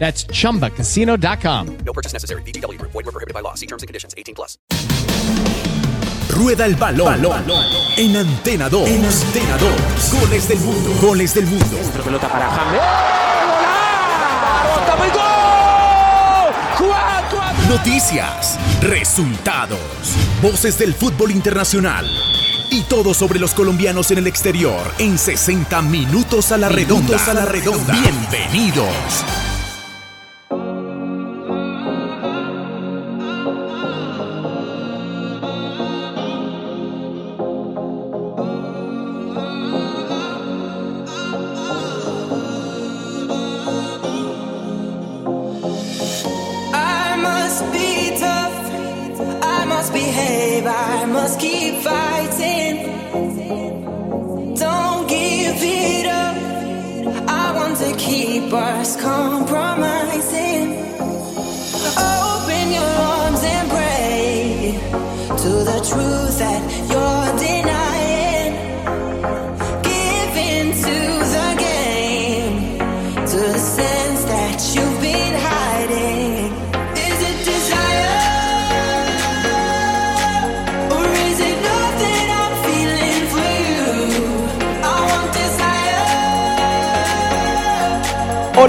That's chumbacasino.com. No purchase necessary. VGW Group. Void were prohibited by law. See terms and conditions. 18 plus. Rueda el balón. En Antena 2. En Antena 2. Goles del mundo. Goles del mundo. pelota para James. Noticias. Resultados. Voces del fútbol internacional. Y todo sobre los colombianos en el exterior en 60 minutos a la redonda. a la redonda. Bienvenidos. 감사합니다.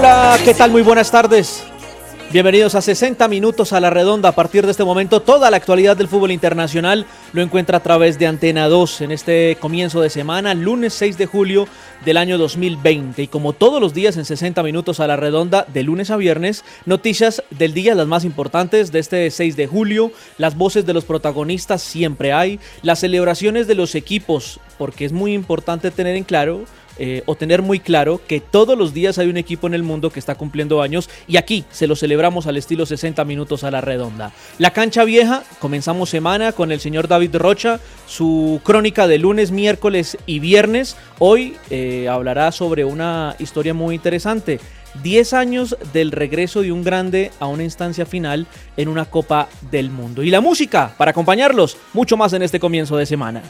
Hola, ¿qué tal? Muy buenas tardes. Bienvenidos a 60 minutos a la redonda. A partir de este momento, toda la actualidad del fútbol internacional lo encuentra a través de Antena 2 en este comienzo de semana, lunes 6 de julio del año 2020. Y como todos los días en 60 minutos a la redonda, de lunes a viernes, noticias del día, las más importantes de este 6 de julio, las voces de los protagonistas siempre hay, las celebraciones de los equipos, porque es muy importante tener en claro eh, o tener muy claro que todos los días hay un equipo en el mundo que está cumpliendo años y aquí se lo celebramos al estilo 60 minutos a la redonda. La cancha vieja, comenzamos semana con el señor David Rocha, su crónica de lunes, miércoles y viernes. Hoy eh, hablará sobre una historia muy interesante. 10 años del regreso de un grande a una instancia final en una Copa del Mundo. Y la música, para acompañarlos, mucho más en este comienzo de semana.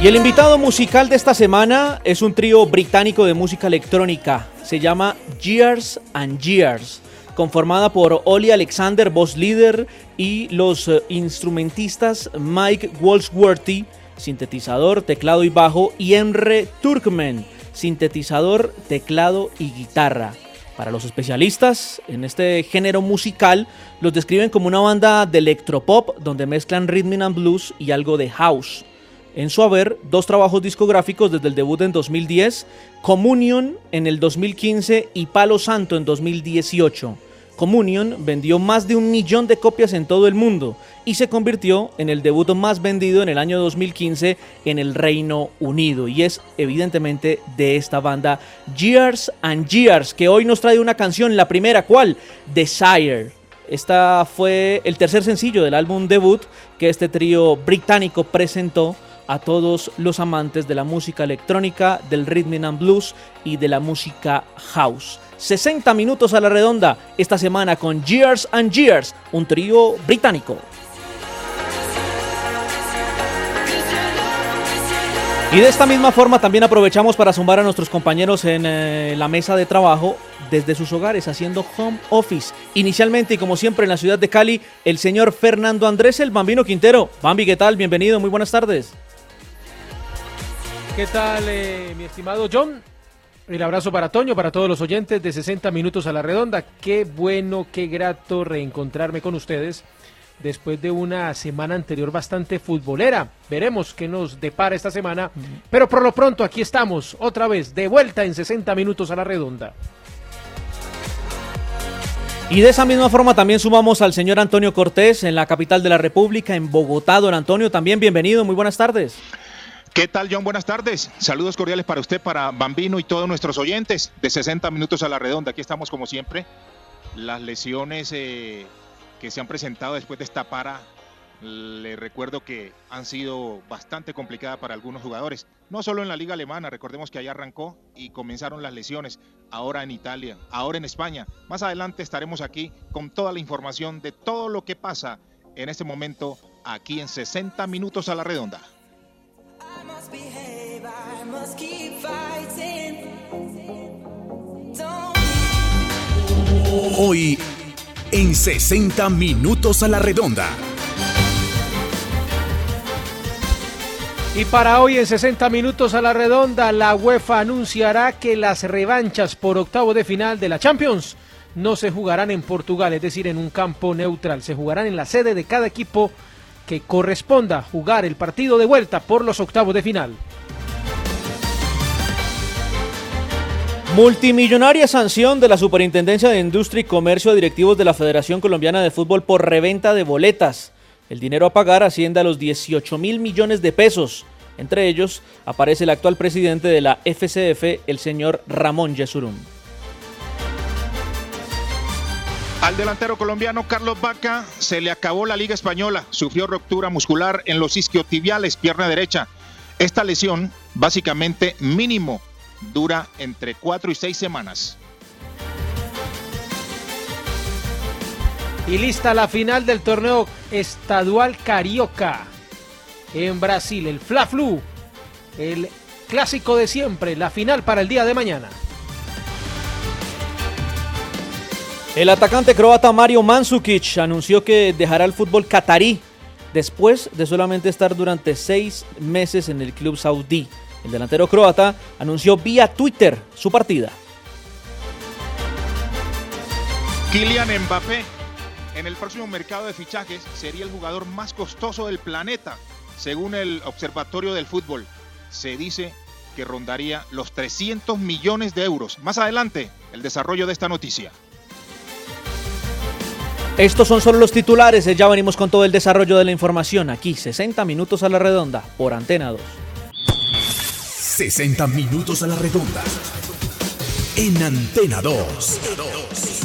Y el invitado musical de esta semana es un trío británico de música electrónica. Se llama Years and Years, conformada por Oli Alexander, voz líder, y los eh, instrumentistas Mike Walsworthy, sintetizador, teclado y bajo, y Emre Turkmen, sintetizador, teclado y guitarra. Para los especialistas en este género musical, los describen como una banda de electropop donde mezclan rhythm and blues y algo de house. En su haber, dos trabajos discográficos desde el debut en 2010, Communion en el 2015 y Palo Santo en 2018. Communion vendió más de un millón de copias en todo el mundo y se convirtió en el debut más vendido en el año 2015 en el Reino Unido. Y es evidentemente de esta banda Years and Years, que hoy nos trae una canción, la primera, ¿cuál? Desire. Esta fue el tercer sencillo del álbum debut que este trío británico presentó a todos los amantes de la música electrónica, del rhythm and blues y de la música house. 60 minutos a la redonda esta semana con Years and Years, un trío británico. Y de esta misma forma también aprovechamos para sumar a nuestros compañeros en eh, la mesa de trabajo desde sus hogares haciendo home office. Inicialmente y como siempre en la ciudad de Cali, el señor Fernando Andrés, el Bambino Quintero. Bambi, ¿qué tal? Bienvenido, muy buenas tardes. ¿Qué tal, eh, mi estimado John? El abrazo para Toño, para todos los oyentes de 60 minutos a la redonda. Qué bueno, qué grato reencontrarme con ustedes después de una semana anterior bastante futbolera. Veremos qué nos depara esta semana. Pero por lo pronto aquí estamos, otra vez, de vuelta en 60 minutos a la redonda. Y de esa misma forma también sumamos al señor Antonio Cortés en la capital de la República, en Bogotá. Don Antonio, también bienvenido, muy buenas tardes. ¿Qué tal, John? Buenas tardes. Saludos cordiales para usted, para Bambino y todos nuestros oyentes de 60 minutos a la redonda. Aquí estamos como siempre. Las lesiones eh, que se han presentado después de esta para, le recuerdo que han sido bastante complicadas para algunos jugadores. No solo en la liga alemana, recordemos que allá arrancó y comenzaron las lesiones. Ahora en Italia, ahora en España. Más adelante estaremos aquí con toda la información de todo lo que pasa en este momento aquí en 60 minutos a la redonda. Hoy en 60 minutos a la redonda. Y para hoy en 60 minutos a la redonda, la UEFA anunciará que las revanchas por octavo de final de la Champions no se jugarán en Portugal, es decir, en un campo neutral, se jugarán en la sede de cada equipo que corresponda jugar el partido de vuelta por los octavos de final. Multimillonaria sanción de la Superintendencia de Industria y Comercio a directivos de la Federación Colombiana de Fútbol por reventa de boletas. El dinero a pagar asciende a los 18 mil millones de pesos. Entre ellos aparece el actual presidente de la FCF, el señor Ramón Yesurum. Al delantero colombiano Carlos Vaca se le acabó la Liga Española. Sufrió ruptura muscular en los isquiotibiales, pierna derecha. Esta lesión, básicamente mínimo, dura entre cuatro y seis semanas. Y lista la final del torneo estadual Carioca en Brasil, el Fla-Flu, el clásico de siempre, la final para el día de mañana. El atacante croata Mario Mandzukic anunció que dejará el fútbol catarí después de solamente estar durante seis meses en el club saudí. El delantero croata anunció vía Twitter su partida. Kylian Mbappé en el próximo mercado de fichajes sería el jugador más costoso del planeta, según el Observatorio del Fútbol. Se dice que rondaría los 300 millones de euros. Más adelante, el desarrollo de esta noticia. Estos son solo los titulares, ya venimos con todo el desarrollo de la información aquí, 60 minutos a la redonda, por Antena 2. 60 minutos a la redonda. En Antena 2.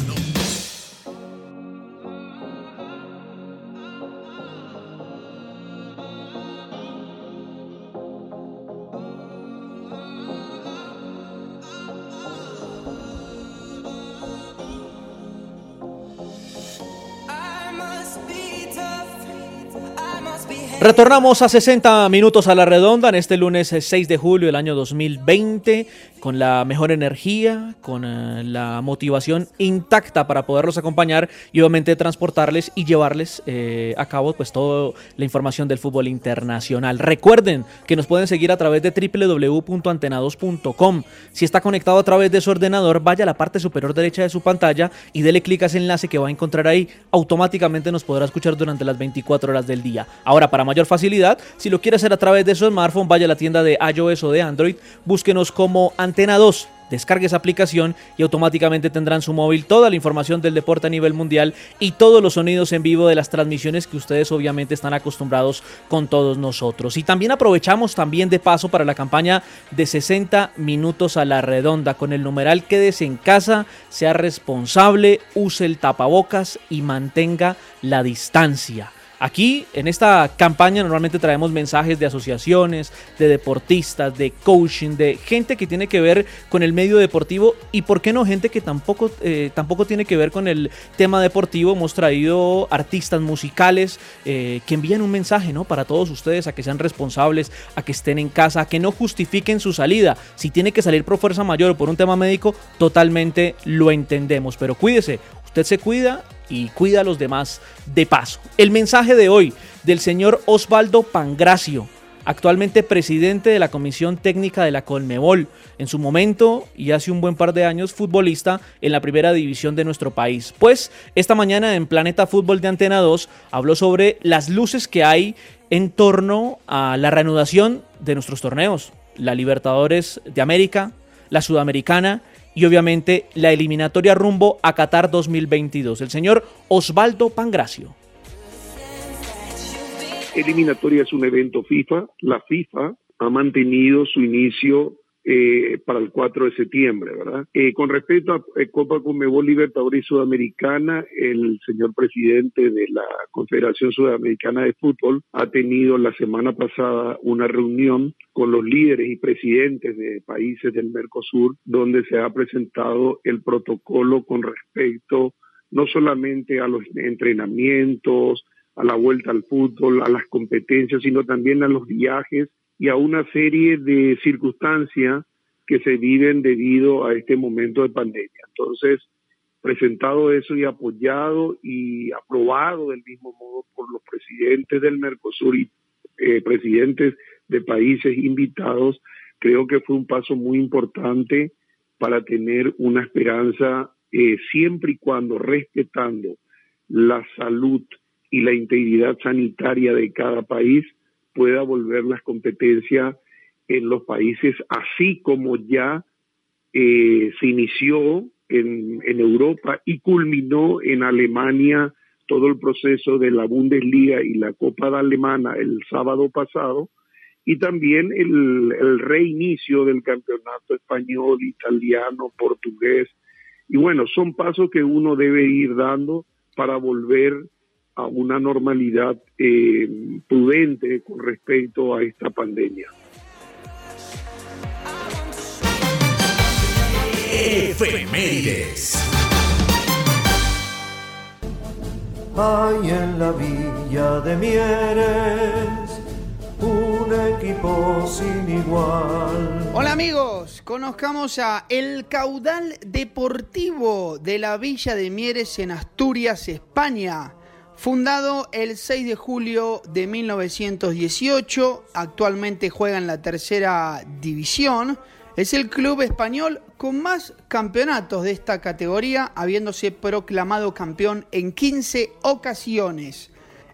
Retornamos a 60 minutos a la redonda en este lunes eh, 6 de julio del año 2020 con la mejor energía, con eh, la motivación intacta para poderlos acompañar y obviamente transportarles y llevarles eh, a cabo pues toda la información del fútbol internacional. Recuerden que nos pueden seguir a través de www.antena2.com. Si está conectado a través de su ordenador, vaya a la parte superior derecha de su pantalla y dele clic a ese enlace que va a encontrar ahí. Automáticamente nos podrá escuchar durante las 24 horas del día. Ahora, para mayor facilidad, si lo quiere hacer a través de su smartphone, vaya a la tienda de iOS o de Android, búsquenos como Antena 2. Descargue esa aplicación y automáticamente tendrán en su móvil toda la información del deporte a nivel mundial y todos los sonidos en vivo de las transmisiones que ustedes obviamente están acostumbrados con todos nosotros. Y también aprovechamos también de paso para la campaña de 60 minutos a la redonda con el numeral quédese en casa, sea responsable, use el tapabocas y mantenga la distancia. Aquí, en esta campaña, normalmente traemos mensajes de asociaciones, de deportistas, de coaching, de gente que tiene que ver con el medio deportivo y, ¿por qué no, gente que tampoco, eh, tampoco tiene que ver con el tema deportivo? Hemos traído artistas musicales eh, que envían un mensaje ¿no? para todos ustedes a que sean responsables, a que estén en casa, a que no justifiquen su salida. Si tiene que salir por fuerza mayor o por un tema médico, totalmente lo entendemos. Pero cuídese, usted se cuida y cuida a los demás de paso. El mensaje de hoy del señor Osvaldo Pangracio. actualmente presidente de la Comisión Técnica de la Colmebol, en su momento y hace un buen par de años futbolista en la primera división de nuestro país. Pues esta mañana en Planeta Fútbol de Antena 2 habló sobre las luces que hay en torno a la reanudación de nuestros torneos, la Libertadores de América, la Sudamericana y obviamente la eliminatoria rumbo a Qatar 2022. El señor Osvaldo Pangracio. eliminatoria es un evento FIFA. La FIFA ha mantenido su inicio eh, para el 4 de septiembre, ¿verdad? Eh, con respecto a eh, Copa Conmebol Libertadores Sudamericana, el señor presidente de la Confederación Sudamericana de Fútbol ha tenido la semana pasada una reunión con los líderes y presidentes de países del Mercosur, donde se ha presentado el protocolo con respecto no solamente a los entrenamientos, a la vuelta al fútbol, a las competencias, sino también a los viajes y a una serie de circunstancias que se viven debido a este momento de pandemia. Entonces, presentado eso y apoyado y aprobado del mismo modo por los presidentes del Mercosur y eh, presidentes de países invitados, creo que fue un paso muy importante para tener una esperanza eh, siempre y cuando respetando la salud y la integridad sanitaria de cada país pueda volver las competencias en los países, así como ya eh, se inició en, en Europa y culminó en Alemania todo el proceso de la Bundesliga y la Copa de Alemana el sábado pasado, y también el, el reinicio del campeonato español, italiano, portugués. Y bueno, son pasos que uno debe ir dando para volver a una normalidad eh, prudente con respecto a esta pandemia. Efemérides. Hay en la villa de Mieres un equipo sin igual. Hola amigos, conozcamos a El Caudal Deportivo de la Villa de Mieres en Asturias, España. Fundado el 6 de julio de 1918, actualmente juega en la tercera división. Es el club español con más campeonatos de esta categoría, habiéndose proclamado campeón en 15 ocasiones.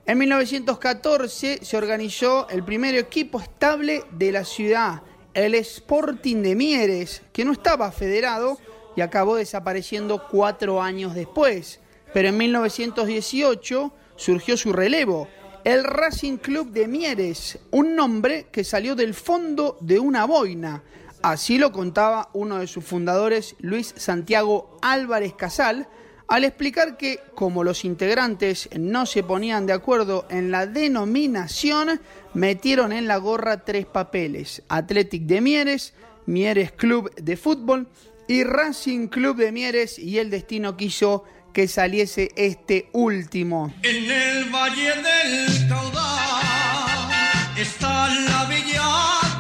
En 1914 se organizó el primer equipo estable de la ciudad, el Sporting de Mieres, que no estaba federado y acabó desapareciendo cuatro años después. Pero en 1918 surgió su relevo, el Racing Club de Mieres, un nombre que salió del fondo de una boina. Así lo contaba uno de sus fundadores, Luis Santiago Álvarez Casal, al explicar que como los integrantes no se ponían de acuerdo en la denominación, metieron en la gorra tres papeles, Athletic de Mieres, Mieres Club de Fútbol y Racing Club de Mieres y el destino quiso que saliese este último. En el Valle del Caudal está la villa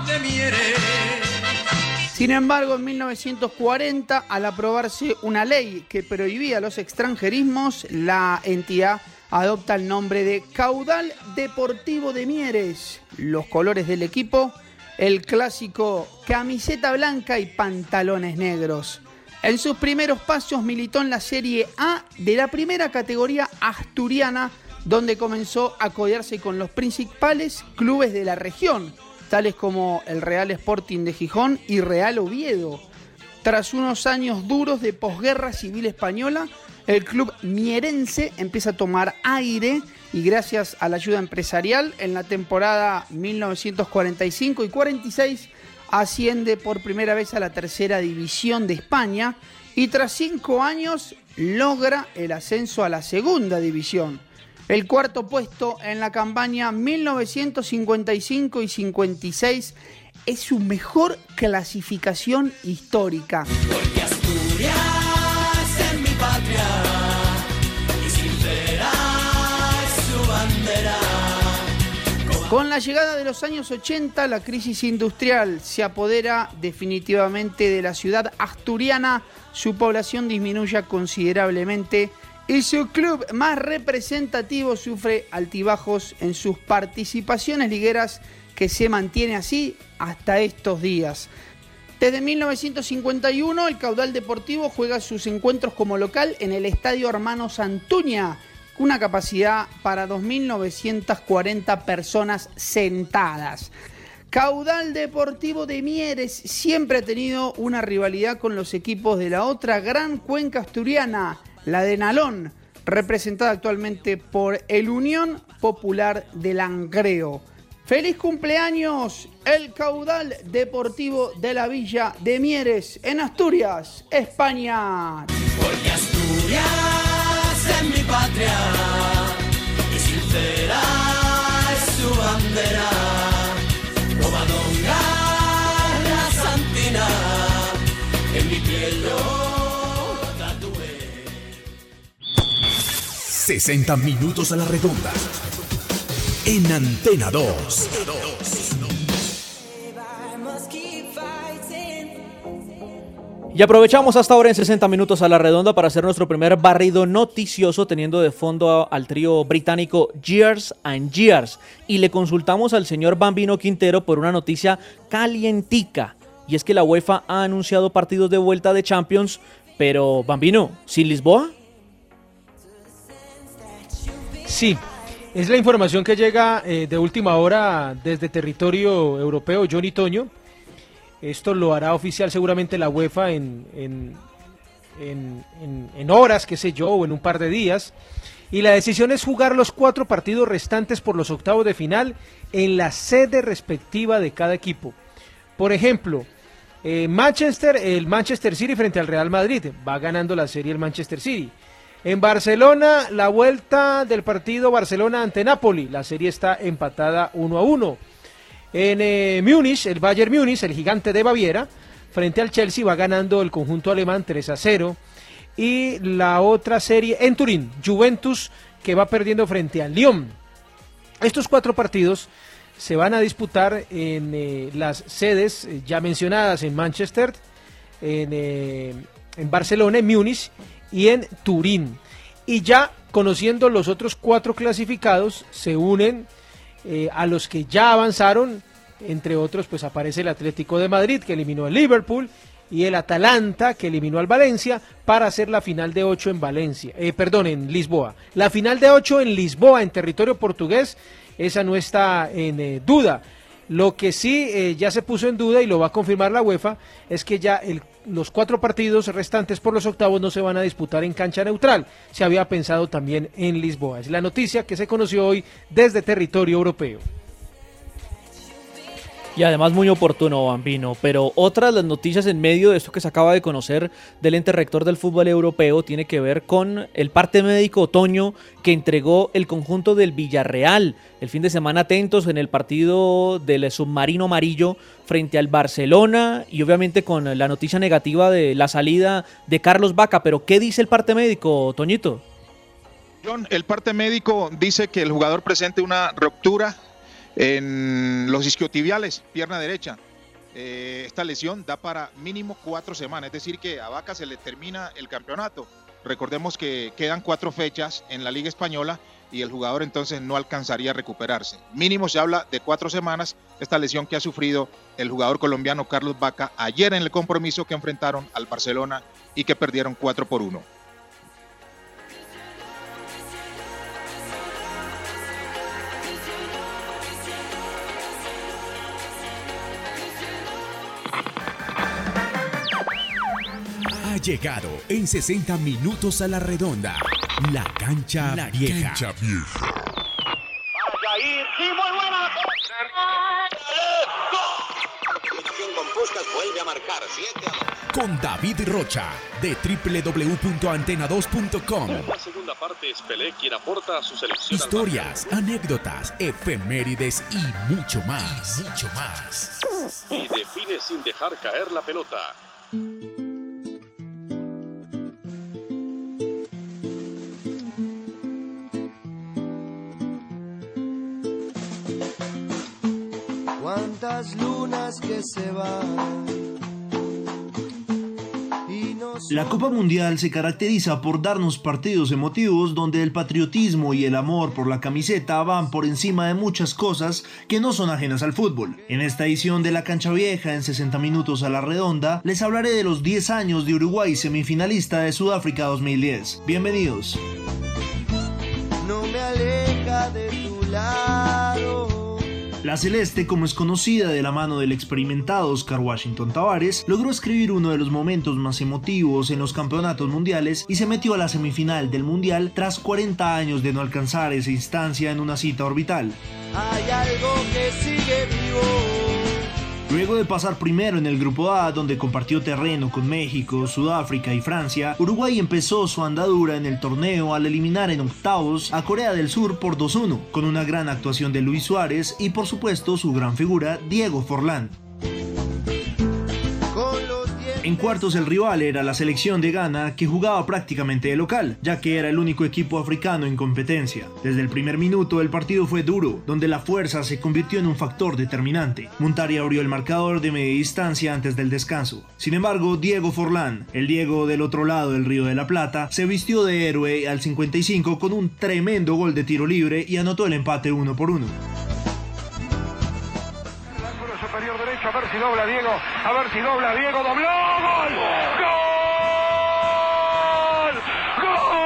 de Mieres. Sin embargo, en 1940, al aprobarse una ley que prohibía los extranjerismos, la entidad adopta el nombre de Caudal Deportivo de Mieres. Los colores del equipo, el clásico camiseta blanca y pantalones negros. En sus primeros pasos militó en la Serie A de la primera categoría asturiana, donde comenzó a codearse con los principales clubes de la región, tales como el Real Sporting de Gijón y Real Oviedo. Tras unos años duros de posguerra civil española, el club mierense empieza a tomar aire y gracias a la ayuda empresarial en la temporada 1945 y 46 asciende por primera vez a la tercera división de España y tras cinco años logra el ascenso a la segunda división. El cuarto puesto en la campaña 1955 y 56 es su mejor clasificación histórica. Porque Asturias es mi patria Con la llegada de los años 80, la crisis industrial se apodera definitivamente de la ciudad asturiana, su población disminuye considerablemente y su club más representativo sufre altibajos en sus participaciones ligueras que se mantiene así hasta estos días. Desde 1951 el caudal deportivo juega sus encuentros como local en el Estadio Hermano Santuña, con una capacidad para 2.940 personas sentadas. Caudal Deportivo de Mieres siempre ha tenido una rivalidad con los equipos de la otra gran cuenca asturiana, la de Nalón, representada actualmente por el Unión Popular de Langreo. ¡Feliz cumpleaños! El caudal deportivo de la Villa de Mieres, en Asturias, España. Porque Asturias es mi patria y sincera es su bandera. Covadonga, la santina, en mi piel yo tatué. 60 minutos a la redonda. En Antena 2. Y aprovechamos hasta ahora en 60 minutos a la redonda para hacer nuestro primer barrido noticioso teniendo de fondo al trío británico Years and Years. Y le consultamos al señor Bambino Quintero por una noticia calientica. Y es que la UEFA ha anunciado partidos de vuelta de Champions, pero Bambino, ¿sin Lisboa? Sí, es la información que llega eh, de última hora desde territorio europeo, Johnny Toño. Esto lo hará oficial seguramente la UEFA en, en, en- en- en horas, qué sé yo, o en un par de días. Y la decisión es jugar los cuatro partidos restantes por los octavos de final en la sede respectiva de cada equipo. Por ejemplo, eh, Manchester, el Manchester City frente al Real Madrid. Va ganando la serie el Manchester City. En Barcelona, la vuelta del partido Barcelona ante Napoli. La serie está empatada 1 a 1. En eh, Múnich, el Bayern Múnich, el gigante de Baviera, frente al Chelsea va ganando el conjunto alemán 3 a 0. Y la otra serie en Turín, Juventus, que va perdiendo frente al Lyon. Estos cuatro partidos se van a disputar en eh, las sedes eh, ya mencionadas en Manchester, en, eh, en Barcelona, en Múnich y en Turín. Y ya conociendo los otros cuatro clasificados, se unen eh, a los que ya avanzaron, entre otros pues aparece el Atlético de Madrid que eliminó al Liverpool y el Atalanta que eliminó al Valencia para hacer la final de 8 en Valencia, eh, perdón, en Lisboa. La final de 8 en Lisboa, en territorio portugués, esa no está en eh, duda. Lo que sí eh, ya se puso en duda y lo va a confirmar la UEFA es que ya los cuatro partidos restantes por los octavos no se van a disputar en cancha neutral. Se había pensado también en Lisboa. Es la noticia que se conoció hoy desde territorio europeo. Y además muy oportuno, Bambino. Pero otra de las noticias en medio de esto que se acaba de conocer del ente rector del fútbol europeo tiene que ver con el parte médico otoño que entregó el conjunto del Villarreal. El fin de semana atentos en el partido del submarino amarillo frente al Barcelona y obviamente con la noticia negativa de la salida de Carlos Vaca. Pero ¿qué dice el parte médico, Toñito? John, el parte médico dice que el jugador presente una ruptura en los isquiotibiales, pierna derecha. Eh, esta lesión da para mínimo cuatro semanas, es decir, que a Vaca se le termina el campeonato. Recordemos que quedan cuatro fechas en la Liga Española y el jugador entonces no alcanzaría a recuperarse. Mínimo se habla de cuatro semanas esta lesión que ha sufrido el jugador colombiano Carlos Vaca ayer en el compromiso que enfrentaron al Barcelona y que perdieron 4 por 1. Llegado en 60 minutos a la redonda. La cancha La vieja. cancha con Puskas vuelve a marcar 7 a Con David Rocha de www.antena2.com. En la segunda parte es Pelé quien aporta a su selección. Historias, anécdotas, efemérides y mucho más. Mucho más. y define sin dejar caer la pelota. Lunas que se van La Copa Mundial se caracteriza por darnos partidos emotivos donde el patriotismo y el amor por la camiseta van por encima de muchas cosas que no son ajenas al fútbol. En esta edición de La Cancha Vieja en 60 minutos a la redonda, les hablaré de los 10 años de Uruguay semifinalista de Sudáfrica 2010. Bienvenidos. No me aleja de. La Celeste, como es conocida de la mano del experimentado Oscar Washington Tavares, logró escribir uno de los momentos más emotivos en los campeonatos mundiales y se metió a la semifinal del mundial tras 40 años de no alcanzar esa instancia en una cita orbital. Hay algo que sigue vivo. Luego de pasar primero en el grupo A, donde compartió terreno con México, Sudáfrica y Francia, Uruguay empezó su andadura en el torneo al eliminar en octavos a Corea del Sur por 2-1, con una gran actuación de Luis Suárez y por supuesto su gran figura, Diego Forlán. En cuartos el rival era la selección de Ghana que jugaba prácticamente de local, ya que era el único equipo africano en competencia. Desde el primer minuto el partido fue duro, donde la fuerza se convirtió en un factor determinante. Montari abrió el marcador de media distancia antes del descanso. Sin embargo, Diego Forlán, el Diego del otro lado del Río de la Plata, se vistió de héroe al 55 con un tremendo gol de tiro libre y anotó el empate 1 por 1. Si dobla Diego, a ver si dobla Diego, dobló, gol, gol, gol,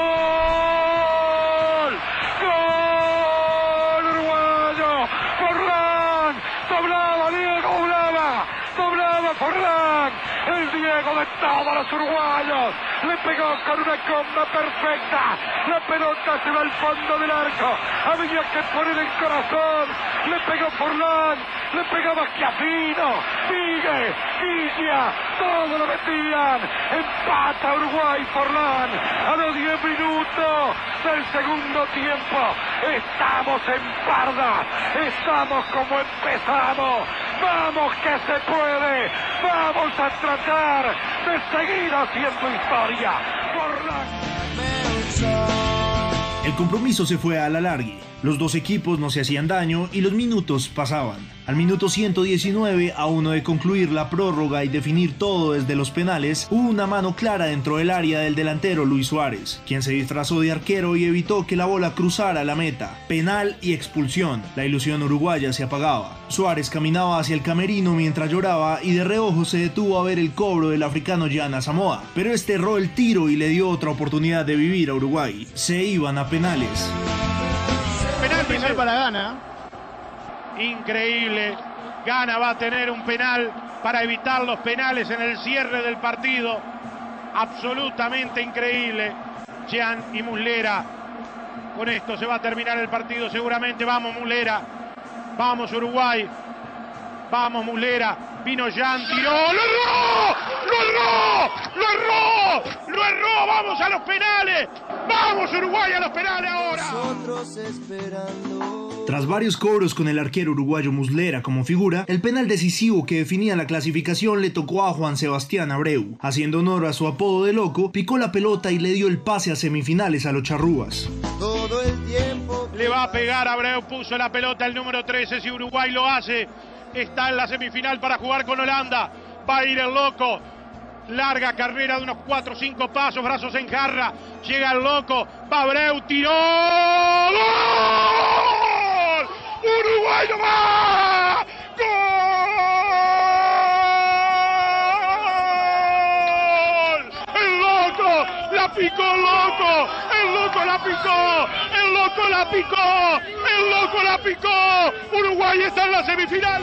gol, uruguayo, Forlán, doblaba Diego, doblaba, doblaba Forlán, el Diego de todos los uruguayos, le pegó con una comba perfecta, la pelota se va al fondo del arco, había que poner el corazón, le pegó Forlán, le pegaba Schiaffino, sigue, Guilla, todo lo metían, empata Uruguay Forlán, a los 10 minutos del segundo tiempo, estamos en parda, estamos como empezamos, vamos que se puede, vamos a tratar de seguir haciendo historia, Forlán. El compromiso se fue a la largue. Los dos equipos no se hacían daño y los minutos pasaban. Al minuto 119, a uno de concluir la prórroga y definir todo desde los penales, hubo una mano clara dentro del área del delantero Luis Suárez, quien se disfrazó de arquero y evitó que la bola cruzara la meta. Penal y expulsión. La ilusión uruguaya se apagaba. Suárez caminaba hacia el camerino mientras lloraba y de reojo se detuvo a ver el cobro del africano Yana Samoa, pero este erró el tiro y le dio otra oportunidad de vivir a Uruguay. Se iban a penales. Penal, penal para Gana. Increíble. Gana va a tener un penal para evitar los penales en el cierre del partido. Absolutamente increíble. Jean y Muslera. Con esto se va a terminar el partido seguramente. Vamos Muslera. Vamos Uruguay. Vamos Muslera. Vino Jean, tiró. ¡Lo erró! ¡Lo erró! ¡Lo erró! ¡Vamos a los penales! ¡Vamos Uruguay a los penales ahora! Nosotros esperando. Tras varios cobros con el arquero uruguayo Muslera como figura, el penal decisivo que definía la clasificación le tocó a Juan Sebastián Abreu. Haciendo honor a su apodo de loco, picó la pelota y le dio el pase a semifinales a los charrúas. Todo el tiempo. Le va a pegar Abreu, puso la pelota el número 13. Si Uruguay lo hace, está en la semifinal para jugar con Holanda. Va a ir el loco. Larga carrera de unos 4 o 5 pasos, brazos en jarra. Llega el loco. Va Abreu, tiró. ¡Uruguay no va! ¡Gol! ¡El loco! ¡La picó loco! ¡El loco la picó! ¡El loco la picó! ¡El loco la picó! Uruguay está en la semifinal.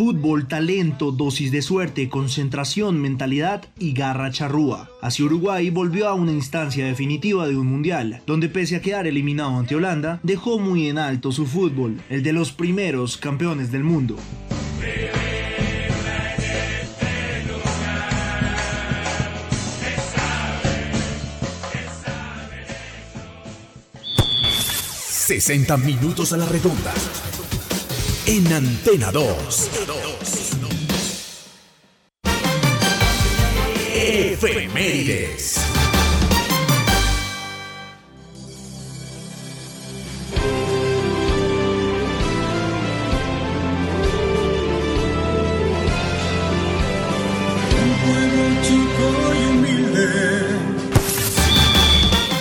Fútbol, talento, dosis de suerte, concentración, mentalidad y garra charrúa. Así Uruguay volvió a una instancia definitiva de un mundial, donde pese a quedar eliminado ante Holanda, dejó muy en alto su fútbol, el de los primeros campeones del mundo. ...60 minutos a la redonda... En Antena 2. Efemérides.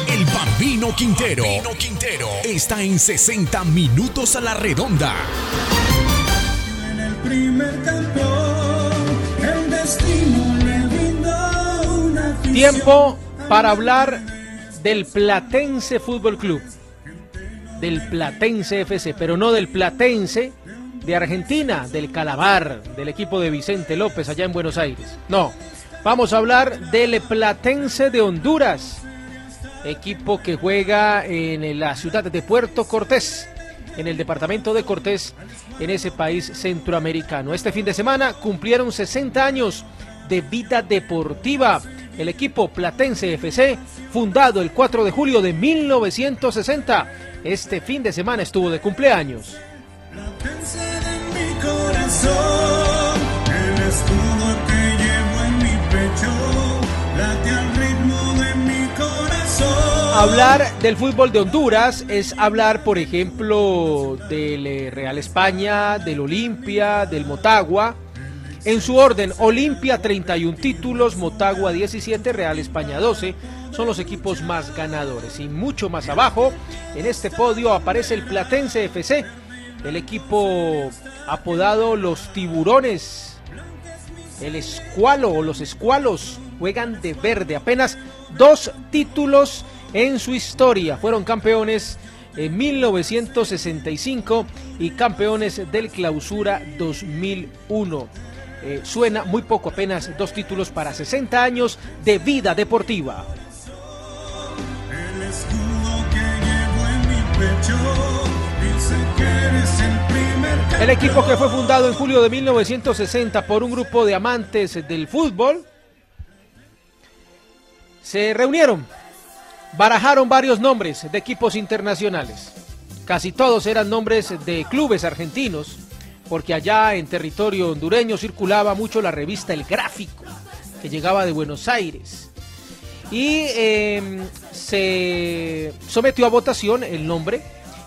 El Bambino Quintero, Quintero está en 60 minutos a la redonda. primer campeón, el destino le brindó una. Tiempo para hablar del Platense Fútbol Club. Del Platense FC, pero no del Platense de Argentina, del Calabar, del equipo de Vicente López allá en Buenos Aires. No, vamos a hablar del Platense de Honduras, equipo que juega en la ciudad de Puerto Cortés, en el departamento de Cortés, en ese país centroamericano. Este fin de semana cumplieron 60 años de vida deportiva. El equipo Platense FC, fundado el 4 de julio de 1960, este fin de semana estuvo de cumpleaños. mi corazón, Hablar del fútbol de Honduras es hablar, por ejemplo, del eh, Real España, del Olimpia, del Motagua. En su orden, Olimpia 31 títulos, Motagua 17, Real España 12 son los equipos más ganadores. Y mucho más abajo, en este podio aparece el Platense FC, el equipo apodado Los Tiburones. El Escualo o los Escualos juegan de verde, apenas dos títulos en su historia. Fueron campeones en 1965 y campeones del Clausura 2001. Eh, suena muy poco, apenas dos títulos para 60 años de vida deportiva. El escudo que llevo en mi pecho, dice que eres el primer El equipo que fue fundado en julio de 1960 por un grupo de amantes del fútbol se reunieron, barajaron varios nombres de equipos internacionales. Casi todos eran nombres de clubes argentinos, porque allá en territorio hondureño circulaba mucho la revista El Gráfico, que llegaba de Buenos Aires. Y eh, se sometió a votación el nombre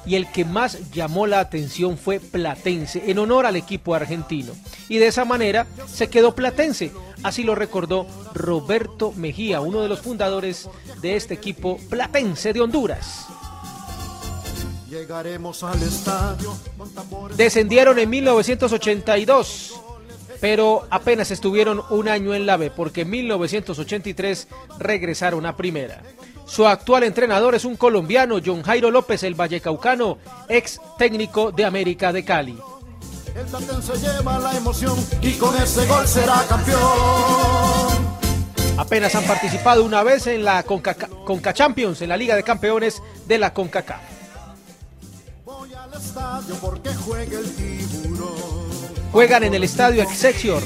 y el que más llamó la atención fue Platense, en honor al equipo argentino. Y de esa manera se quedó Platense, así lo recordó Roberto Mejía, uno de los fundadores de este equipo Platense de Honduras. Llegaremos al estadio. Descendieron en 1982, pero apenas estuvieron un año en la B, porque en 1983 regresaron a primera. Su actual entrenador es un colombiano, John Jairo López, el vallecaucano, ex técnico de América de Cali. El Platense lleva la emoción y con ese gol será campeón. Apenas han participado una vez en la Conca, Conca Champions, en la Liga de Campeones de la CONCACAF. Voy al estadio porque juega el tiburón. Juegan en el estadio Excelsior,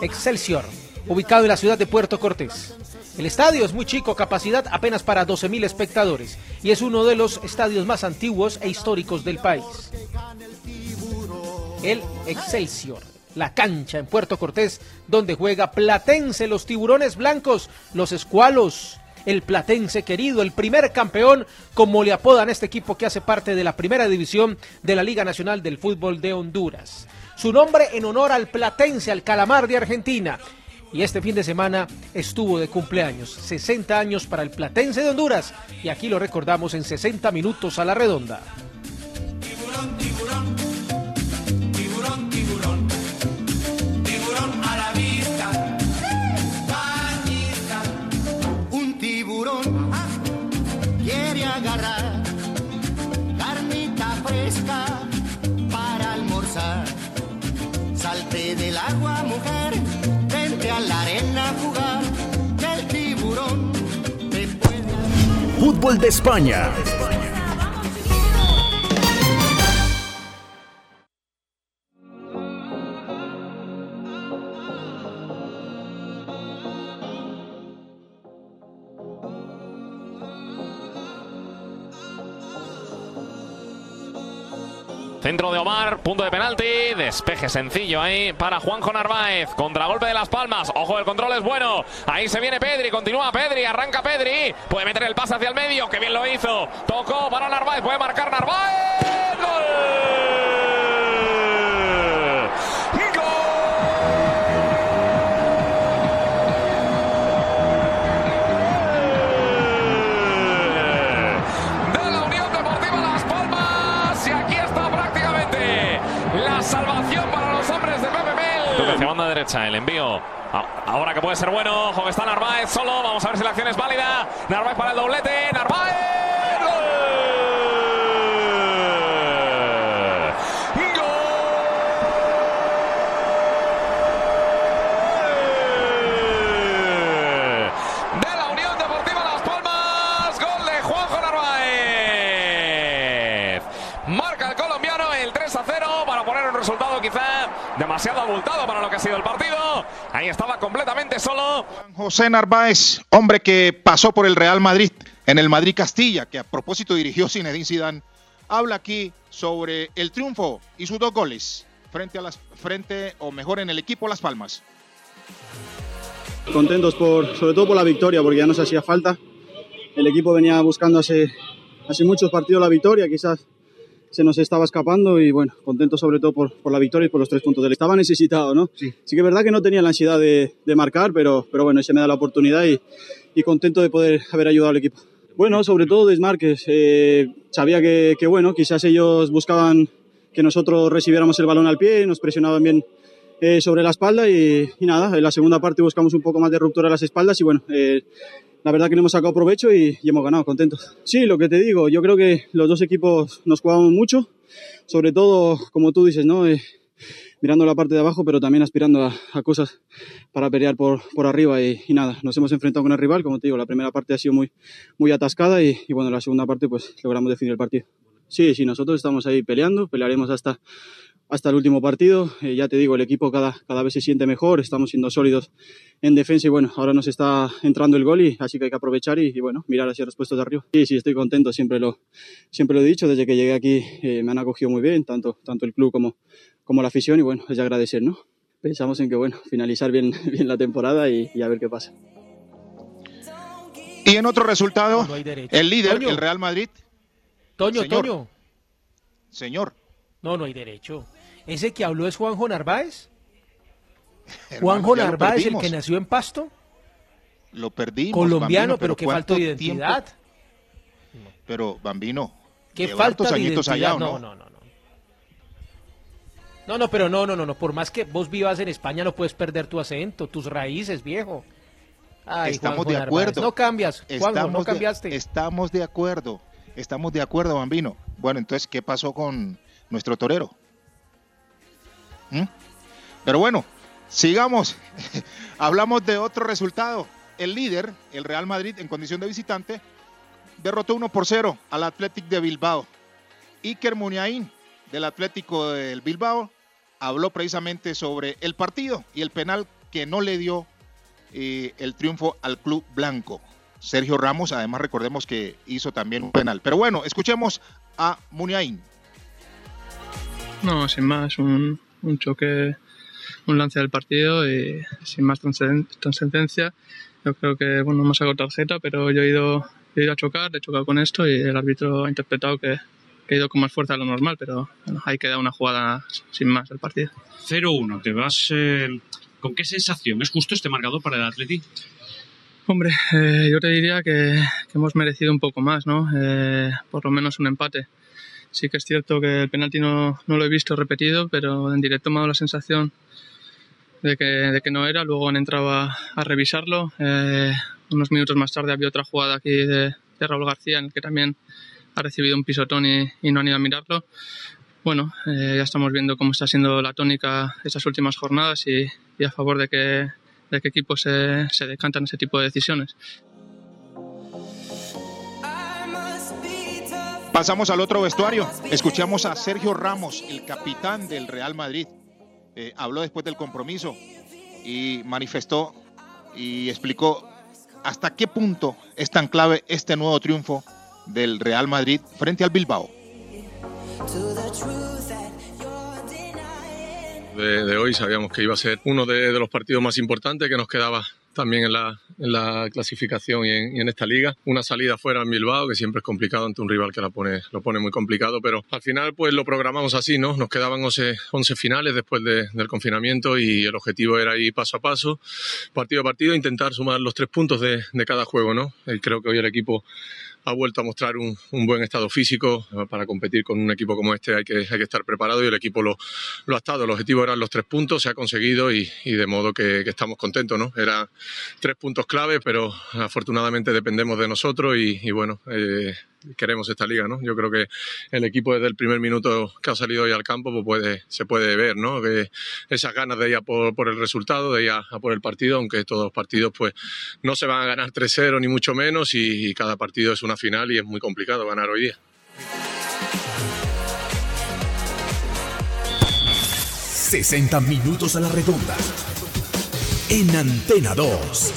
Excelsior, ubicado en la ciudad de Puerto Cortés. El estadio es muy chico, capacidad apenas para 12.000 espectadores y es uno de los estadios más antiguos e históricos del país. El Excelsior, la cancha en Puerto Cortés donde juega Platense, los tiburones blancos, los escualos, el Platense querido, el primer campeón, como le apodan este equipo que hace parte de la primera división de la Liga Nacional del Fútbol de Honduras. Su nombre en honor al Platense, al Calamar de Argentina. Y este fin de semana estuvo de cumpleaños, 60 años para el Platense de Honduras. Y aquí lo recordamos en 60 minutos a la redonda. Tiburón, tiburón, tiburón a la vista, bañista. Un tiburón quiere agarrar carnita fresca para almorzar. Salte del agua, mujer, vente a la arena a jugar. El tiburón te puede Fútbol de España. Centro de Omar, punto de penalti, despeje sencillo ahí para Juanjo Narváez, contragolpe de Las Palmas, ojo el control es bueno, ahí se viene Pedri, continúa Pedri, arranca Pedri, puede meter el pase hacia el medio, que bien lo hizo, tocó para Narváez, puede marcar Narváez, gol. Hacia derecha, el envío. Ahora que puede ser bueno, ojo que está Narváez solo, vamos a ver si la acción es válida. Narváez para el doblete, Narváez. ¡Gol! de la Unión Deportiva Las Palmas. Gol de Juanjo Narváez. Marca el colombiano el 3 a 0 para poner demasiado abultado para lo que ha sido el partido. Ahí estaba completamente solo. José Narváez, hombre que pasó por el Real Madrid en el Madrid Castilla, que a propósito dirigió Zinedine Zidane, habla aquí sobre el triunfo y sus dos goles frente a las frente o mejor en el equipo Las Palmas. contentos por, sobre todo por la victoria, porque ya nos hacía falta. El equipo venía buscando hace, hace muchos partidos la victoria, quizás se nos estaba escapando y bueno, contentos sobre todo por, por la victoria y por los tres puntos del Estaba necesitado, ¿no? Sí. que es verdad que no tenía la ansiedad de, de marcar, pero, pero bueno, se me da la oportunidad y, y contento de poder haber ayudado al equipo. Bueno, sobre todo desmarques. Eh, sabía que, que, bueno, quizás ellos buscaban que nosotros recibiéramos el balón al pie, nos presionaban bien eh, sobre la espalda y, y, nada, en la segunda parte buscamos un poco más de ruptura a las espaldas y bueno, eh, la verdad que no hemos sacado provecho y, y, hemos ganado, contentos. Sí, lo que te digo, yo creo que los dos equipos nos jugamos mucho, sobre todo, como tú dices, ¿no? Eh, mirando la parte de abajo, pero también aspirando a, a cosas para pelear por, por arriba y, y, nada, nos hemos enfrentado con el rival, como te digo, la primera parte ha sido muy, muy atascada y, y bueno, la segunda parte pues logramos definir el partido. Sí, sí, nosotros estamos ahí peleando, pelearemos hasta, hasta el último partido. Eh, ya te digo, el equipo cada, cada vez se siente mejor, estamos siendo sólidos en defensa y bueno, ahora nos está entrando el gol y así que hay que aprovechar y, y bueno, mirar hacia los puestos de arriba. Sí, sí, estoy contento, siempre lo, siempre lo he dicho, desde que llegué aquí eh, me han acogido muy bien, tanto, tanto el club como, como la afición y bueno, es de agradecer, ¿no? Pensamos en que bueno, finalizar bien, bien la temporada y, y a ver qué pasa. Y en otro resultado, el líder, Toño. el Real Madrid. Toño, señor, Toño. Señor. No, no hay derecho. ¿Ese que habló es Juanjo Narváez? Juanjo Narváez, el que nació en Pasto. Lo perdimos. Colombiano, Bambino, pero, que falta de identidad. Tiempo? Pero, Bambino. ¿Qué falta de identidad? allá, no, no, no, no. No, no, pero no, no, no, no. Por más que vos vivas en España, no puedes perder tu acento, tus raíces, viejo. Ay, estamos Juanjo de Narváez. acuerdo. No cambias, Juanjo, no cambiaste. De, estamos de acuerdo. Estamos de acuerdo, Bambino. Bueno, entonces, ¿qué pasó con nuestro torero? ¿Mm? Pero bueno, sigamos. Hablamos de otro resultado. El líder, el Real Madrid, en condición de visitante, derrotó 1 por 0 al Athletic de Bilbao. Iker Muniain, del Atlético del Bilbao, habló precisamente sobre el partido y el penal que no le dio eh, el triunfo al club blanco. Sergio Ramos, además recordemos que hizo también un penal. Pero bueno, escuchemos a Muniain. No, sin más, un, un choque, un lance del partido y sin más trascendencia. Yo creo que, bueno, hemos sacado tarjeta, pero yo he ido, he ido a chocar, he chocado con esto y el árbitro ha interpretado que, que he ido con más fuerza de lo normal, pero bueno, ahí queda una jugada sin más del partido. 0-1, ¿te vas eh, con qué sensación? ¿Es justo este marcador para el Atleti? Hombre, eh, yo te diría que, que, hemos merecido un poco más, ¿no? Eh, por lo menos un empate. Sí que es cierto que el penalti no, no, lo he visto repetido, pero en directo me ha dado la sensación de que, de que no era. Luego han entrado a, a revisarlo. Eh, unos minutos más tarde había otra jugada aquí de, de, Raúl García en el que también ha recibido un pisotón y, y no han ido a mirarlo. Bueno, eh, ya estamos viendo cómo está siendo la tónica estas últimas jornadas y, y a favor de que, de qué equipos se, se decantan ese tipo de decisiones. Pasamos al otro vestuario. Escuchamos a Sergio Ramos, el capitán del Real Madrid. Eh, habló después del compromiso y manifestó y explicó hasta qué punto es tan clave este nuevo triunfo del Real Madrid frente al Bilbao. de, hoy, sabíamos que iba a ser uno de los partidos más importantes que nos quedaba también en la, en la clasificación y en, y en esta liga. Una salida fuera en Bilbao, que siempre es complicado ante un rival que la pone, lo pone muy complicado, pero al final pues lo programamos así, ¿no? Nos quedaban 11, 11 finales después de- del confinamiento y el objetivo era ir paso a paso, partido a partido, intentar sumar los tres puntos de, de cada juego, ¿no? Y creo que hoy el equipo ha vuelto a mostrar un, buen estado físico. Para competir con un equipo como este hay que, hay que estar preparado y el equipo lo, lo ha estado. El objetivo eran los tres puntos, se ha conseguido y, de modo que, estamos contentos. ¿no? Eran tres puntos clave, pero afortunadamente dependemos de nosotros y, y bueno, eh, queremos esta liga. ¿no? Yo creo que el equipo desde el primer minuto que ha salido hoy al campo pues puede, se puede ver ¿no? que esas ganas de ir a por, por el resultado, de ir a, a por el partido, aunque todos los partidos pues no se van a ganar 3-0 ni mucho menos y, y cada partido es una final y es muy complicado ganar hoy día. 60 minutos a la redonda. En Antena 2.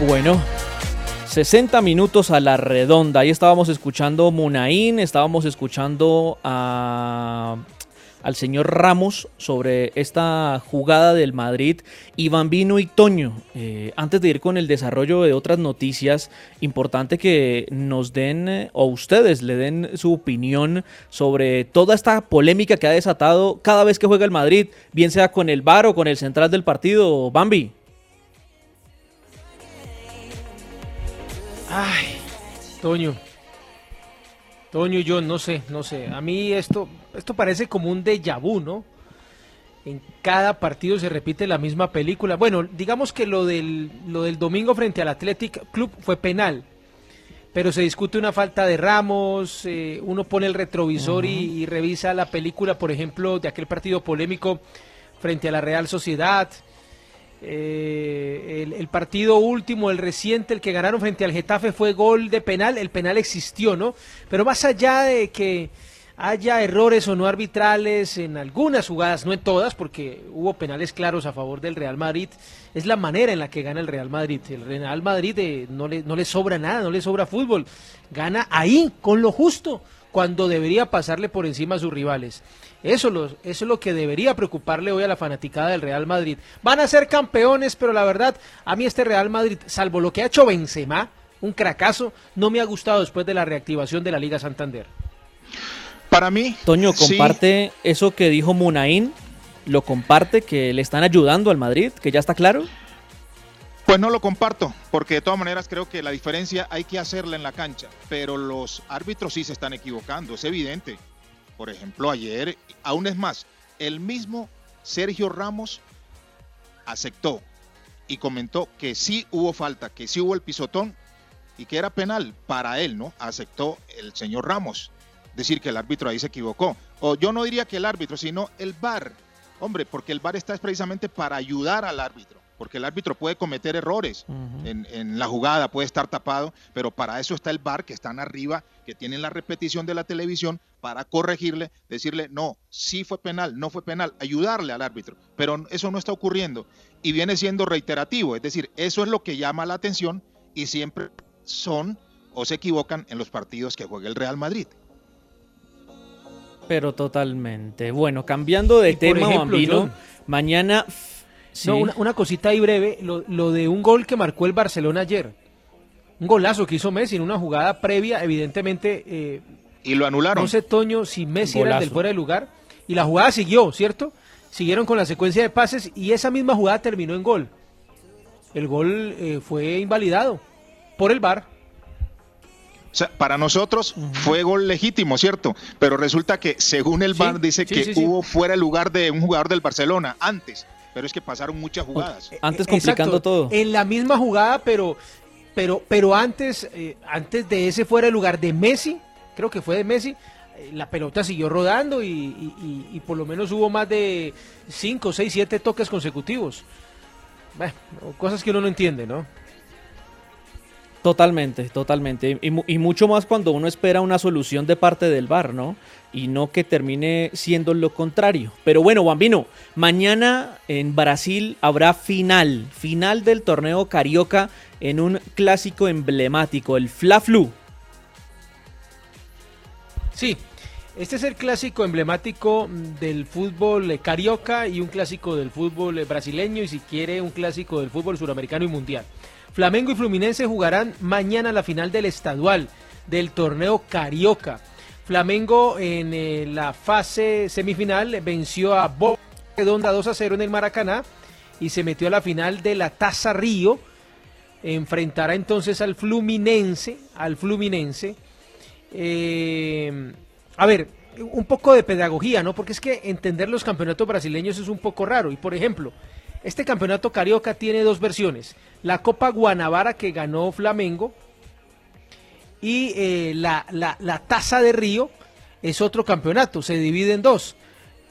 Bueno, 60 minutos a la redonda. Ahí estábamos escuchando Munaín, estábamos escuchando a- al señor Ramos sobre esta jugada del Madrid y Bambino y Toño. eh, antes de ir con el desarrollo de otras noticias, importante que nos den eh, o ustedes le den su opinión sobre toda esta polémica que ha desatado cada vez que juega el Madrid, bien sea con el VAR o con el central del partido. Bambi. Ay, Toño. Toño y yo, no sé, no sé. A mí esto, esto parece como un déjà vu, ¿no? En cada partido se repite la misma película. Bueno, digamos que lo del, lo del domingo frente al Athletic Club fue penal. Pero se discute una falta de Ramos, eh, uno pone el retrovisor y, y revisa la película, por ejemplo, de aquel partido polémico frente a la Real Sociedad. Eh, el, partido último, el reciente, el que ganaron frente al Getafe fue gol de penal, el penal existió, ¿no? Pero más allá de que haya errores o no arbitrales en algunas jugadas, no en todas, porque hubo penales claros a favor del Real Madrid, es la manera en la que gana el Real Madrid. El Real Madrid eh, no, le, no le sobra nada, no le sobra fútbol, gana ahí, con lo justo, cuando debería pasarle por encima a sus rivales. Eso, lo- eso es lo que debería preocuparle hoy a la fanaticada del Real Madrid. Van a ser campeones, pero la verdad, a mí este Real Madrid, salvo lo que ha hecho Benzema, un cracazo, no me ha gustado después de la reactivación de la Liga Santander. Para mí, Toño, sí. comparte eso que dijo Munaín, lo comparte, que le están ayudando al Madrid, que ya está claro. Pues no lo comparto, porque de todas maneras creo que la diferencia hay que hacerla en la cancha, pero los árbitros sí se están equivocando, es evidente. Por ejemplo, ayer, aún es más, el mismo Sergio Ramos aceptó y comentó que sí hubo falta, que sí hubo el pisotón y que era penal para él, ¿no? Aceptó el señor Ramos. Decir que el árbitro ahí se equivocó. O yo no diría que el árbitro, sino el VAR. Hombre, porque el VAR está precisamente para ayudar al árbitro. Porque el árbitro puede cometer errores en, en la jugada, puede estar tapado, pero para eso está el VAR, que están arriba, que tienen la repetición de la televisión para corregirle, decirle, no, sí fue penal, no fue penal, ayudarle al árbitro. Pero eso no está ocurriendo y viene siendo reiterativo, es decir, eso es lo que llama la atención y siempre son o se equivocan en los partidos que juega el Real Madrid. Pero totalmente. Bueno, cambiando de por tema, ejemplo, Bambino, John. mañana... Sí. No, una, una cosita ahí breve, lo, lo de un gol que marcó el Barcelona ayer. Un golazo que hizo Messi en una jugada previa, evidentemente. eh, Y lo anularon. no sé, Toño, si Messi era el del Golazo. fuera de lugar. Y la jugada siguió, ¿cierto? Siguieron con la secuencia de pases y esa misma jugada terminó en gol. El gol eh, fue invalidado por el VAR. O sea, para nosotros fue gol legítimo, ¿cierto? Pero resulta que según el Sí, VAR dice sí, que sí, sí. hubo fuera el lugar de un jugador del Barcelona antes, pero es que pasaron muchas jugadas. Antes Exacto, En la misma jugada, pero, pero, pero antes, eh, antes de ese fuera el lugar de Messi, creo que fue de Messi, eh, la pelota siguió rodando y, y- y- y por lo menos hubo más de 5, 6, 7 toques consecutivos. Bueno, cosas que uno no entiende, ¿no? Totalmente, totalmente. Y, mu- y mucho más cuando uno espera una solución de parte del VAR, ¿no? Y no que termine siendo lo contrario. Pero bueno, Bambino, mañana en Brasil habrá final, final del torneo Carioca en un clásico emblemático, el Fla-Flu. Sí, Este es el clásico emblemático del fútbol eh, carioca y un clásico del fútbol eh, brasileño y si quiere un clásico del fútbol suramericano y mundial. Flamengo y Fluminense jugarán mañana la final del estadual del torneo carioca. Flamengo en eh, la fase semifinal venció a Boca Redonda 2 a 0 en el Maracaná y se metió a la final de la Taza Río. Enfrentará entonces al Fluminense, al Fluminense. Eh, a ver, un poco de pedagogía, ¿no? Porque es que entender los campeonatos brasileños es un poco raro. Y por ejemplo, este campeonato carioca tiene dos versiones. La Copa Guanabara que ganó Flamengo y eh, la, la, la Taza de Río es otro campeonato, se divide en dos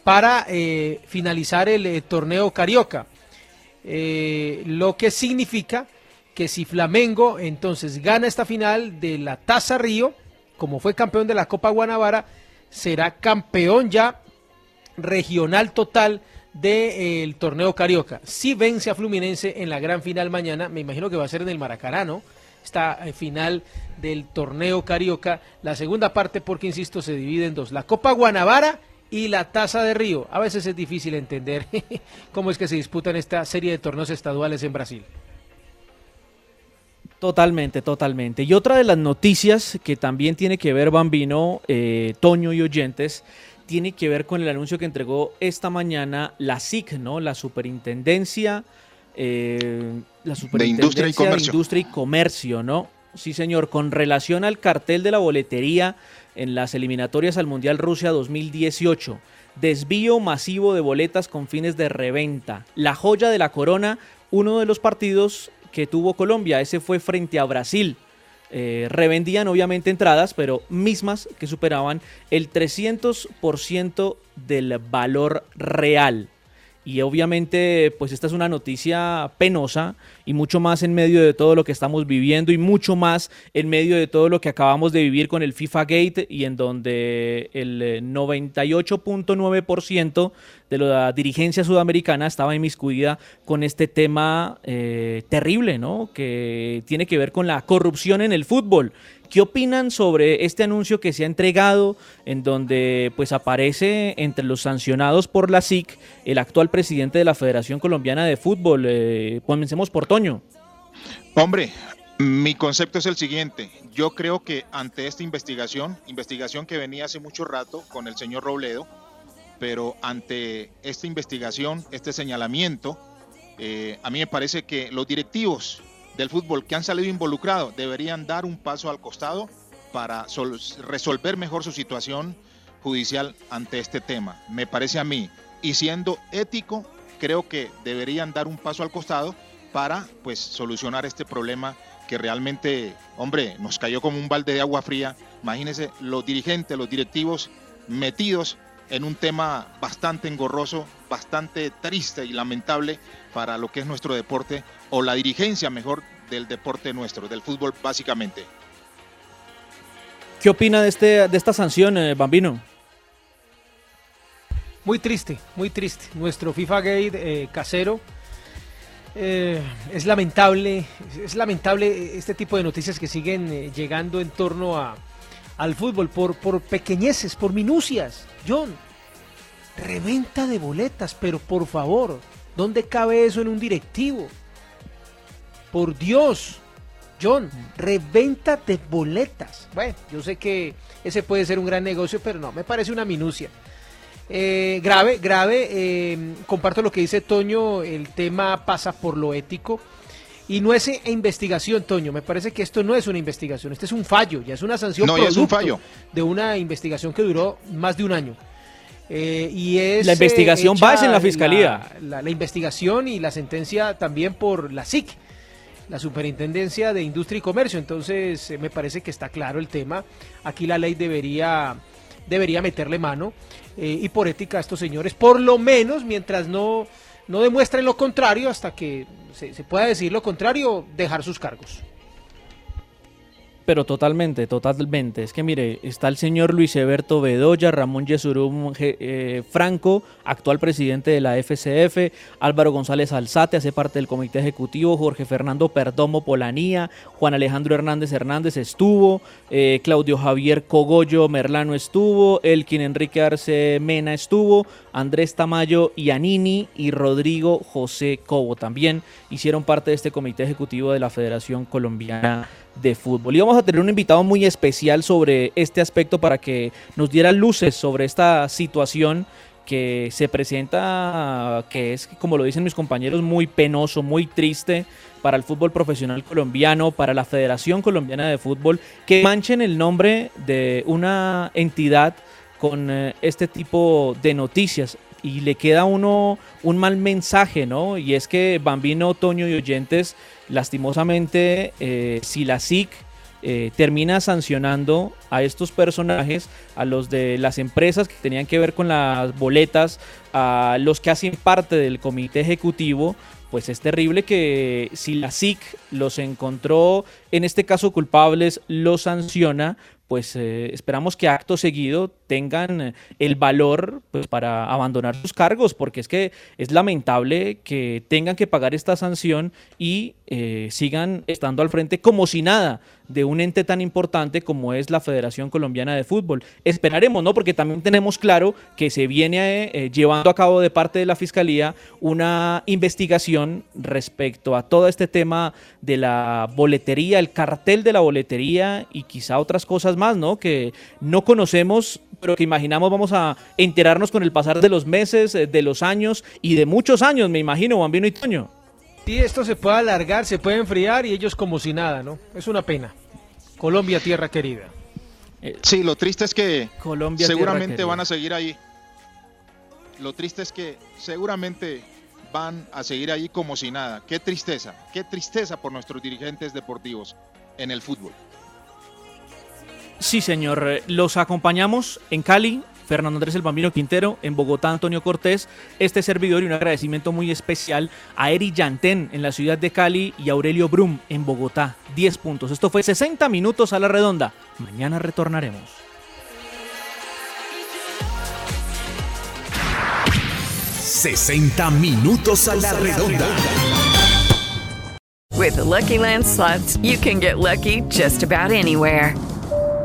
para eh, finalizar el eh, torneo carioca. Lo que significa que si Flamengo entonces gana esta final de la Taza Río, como fue campeón de la Copa Guanabara, será campeón ya regional total del torneo carioca. Si vence a Fluminense en la gran final mañana, me imagino que va a ser en el Maracaná, ¿no? Esta eh, final del torneo carioca, la segunda parte, porque insisto, se divide en dos: la Copa Guanabara y la Taza de Río. A veces es difícil entender cómo es que se disputan esta serie de torneos estaduales en Brasil. Totalmente, totalmente. Y otra de las noticias que también tiene que ver, Bambino, eh, Toño y oyentes, tiene que ver con el anuncio que entregó esta mañana la SIC, ¿no? La Superintendencia, eh, la Superintendencia Industria y Comercio. de Industria y Comercio, ¿no? Sí, señor, con relación al cartel de la boletería en las eliminatorias al Mundial Rusia 2018. Desvío masivo de boletas con fines de reventa. La joya de la corona, uno de los partidos que tuvo Colombia, ese fue frente a Brasil. Eh, revendían obviamente entradas, pero mismas que superaban el 300% del valor real. Y obviamente, pues esta es una noticia penosa y mucho más en medio de todo lo que estamos viviendo y mucho más en medio de todo lo que acabamos de vivir con el FIFA Gate y en donde el eh, 98.9% de la dirigencia sudamericana estaba inmiscuida con este tema eh, terrible, ¿no? Que tiene que ver con la corrupción en el fútbol. ¿Qué opinan sobre este anuncio que se ha entregado en donde pues aparece entre los sancionados por la SIC el actual presidente de la Federación Colombiana de Fútbol? Eh, comencemos por Toño. Hombre, mi concepto es el siguiente. Yo creo que ante esta investigación, investigación que venía hace mucho rato con el señor Robledo, pero ante esta investigación, este señalamiento, eh, a mí me parece que los directivos del fútbol que han salido involucrados deberían dar un paso al costado para sol- resolver mejor su situación judicial ante este tema. Me parece a mí. Y siendo ético, creo que deberían dar un paso al costado para pues solucionar este problema que realmente, hombre, nos cayó como un balde de agua fría. Imagínense los dirigentes, los directivos metidos en un tema bastante engorroso, bastante triste y lamentable para lo que es nuestro deporte o la dirigencia mejor del deporte nuestro, del fútbol básicamente. ¿Qué opina de, este, de esta sanción, eh, Bambino? Muy triste, muy triste. Nuestro FIFA Gate eh, casero. eh, es lamentable, es lamentable este tipo de noticias que siguen eh, llegando en torno a, al fútbol por, por pequeñeces, por minucias. John, reventa de boletas, pero por favor, ¿dónde cabe eso en un directivo? Por Dios, John, reventa de boletas. Bueno, yo sé que ese puede ser un gran negocio, pero no, me parece una minucia. Eh, grave, grave. eh, comparto lo que dice Toño, el tema pasa por lo ético. Y no es eh, investigación, Toño. Me parece que esto no es una investigación, este es un fallo, ya es una sanción No, ya es un producto fallo. de una investigación que duró más de un año. Eh, y es, La investigación va es en la fiscalía. La, la- la investigación y la sentencia también por la SIC, la Superintendencia de Industria y Comercio. Entonces, eh, me parece que está claro el tema. Aquí la ley debería, debería meterle mano. eh, y por ética a estos señores, por lo menos mientras no, no demuestren lo contrario, hasta que se, pueda decir lo contrario, dejar sus cargos. Pero totalmente, totalmente. Es que mire, está el señor Luis Eberto Bedoya, Ramón Yesurum eh, Franco, actual presidente de la FCF, Álvaro González Alzate, hace parte del comité ejecutivo, Jorge Fernando Perdomo Polanía, Juan Alejandro Hernández Hernández estuvo, eh, Claudio Javier Cogollo Merlano estuvo, Elkin Enrique Arce Mena estuvo, Andrés Tamayo Ianini y Rodrigo José Cobo también hicieron parte de este comité ejecutivo de la Federación Colombiana de Fútbol. Y vamos a tener un invitado muy especial sobre este aspecto para que nos diera luces sobre esta situación que se presenta, que es, como lo dicen mis compañeros, muy penoso, muy triste para el fútbol profesional colombiano, para la Federación Colombiana de Fútbol, que manchen el nombre de una entidad con eh, este tipo de noticias y le queda uno un mal mensaje, ¿no? Y es que Bambino, Otoño y Oyentes, lastimosamente, eh, si la SIC eh, termina sancionando a estos personajes, a los de las empresas que tenían que ver con las boletas, a los que hacen parte del comité ejecutivo, pues es terrible que si la SIC los encontró, en este caso culpables, los sanciona, pues eh, esperamos que acto seguido tengan eh, el valor pues, para abandonar sus cargos, porque es que es lamentable que tengan que pagar esta sanción y eh, sigan estando al frente como si nada de un ente tan importante como es la Federación Colombiana de Fútbol. Esperaremos, ¿no? Porque también tenemos claro que se viene llevando a cabo de parte de la Fiscalía una investigación respecto a todo este tema de la boletería, el cartel de la boletería y quizá otras cosas más, ¿no? Que no conocemos, pero que imaginamos vamos a enterarnos con el pasar de los meses, eh, de los años y de muchos años, me imagino, Bambino y Toño. Sí, esto se puede alargar, se puede enfriar y ellos como si nada, ¿no? Es una pena. Colombia, tierra querida. Eh, sí, lo triste es que Colombia, seguramente van a seguir ahí. Lo triste es que seguramente van a seguir ahí como si nada. Qué tristeza, qué tristeza por nuestros dirigentes deportivos en el fútbol. Sí, señor. Los acompañamos en Cali, Fernando Andrés El Bambino Quintero, en Bogotá, Antonio Cortés, este servidor y un agradecimiento muy especial a Eri Yantén en la ciudad de Cali y a Aurelio Brum en Bogotá. 10 puntos. Esto fue 60 minutos a la redonda. Mañana retornaremos. ¡60 minutos a la redonda! With the Lucky Land slots, you can get lucky just about anywhere.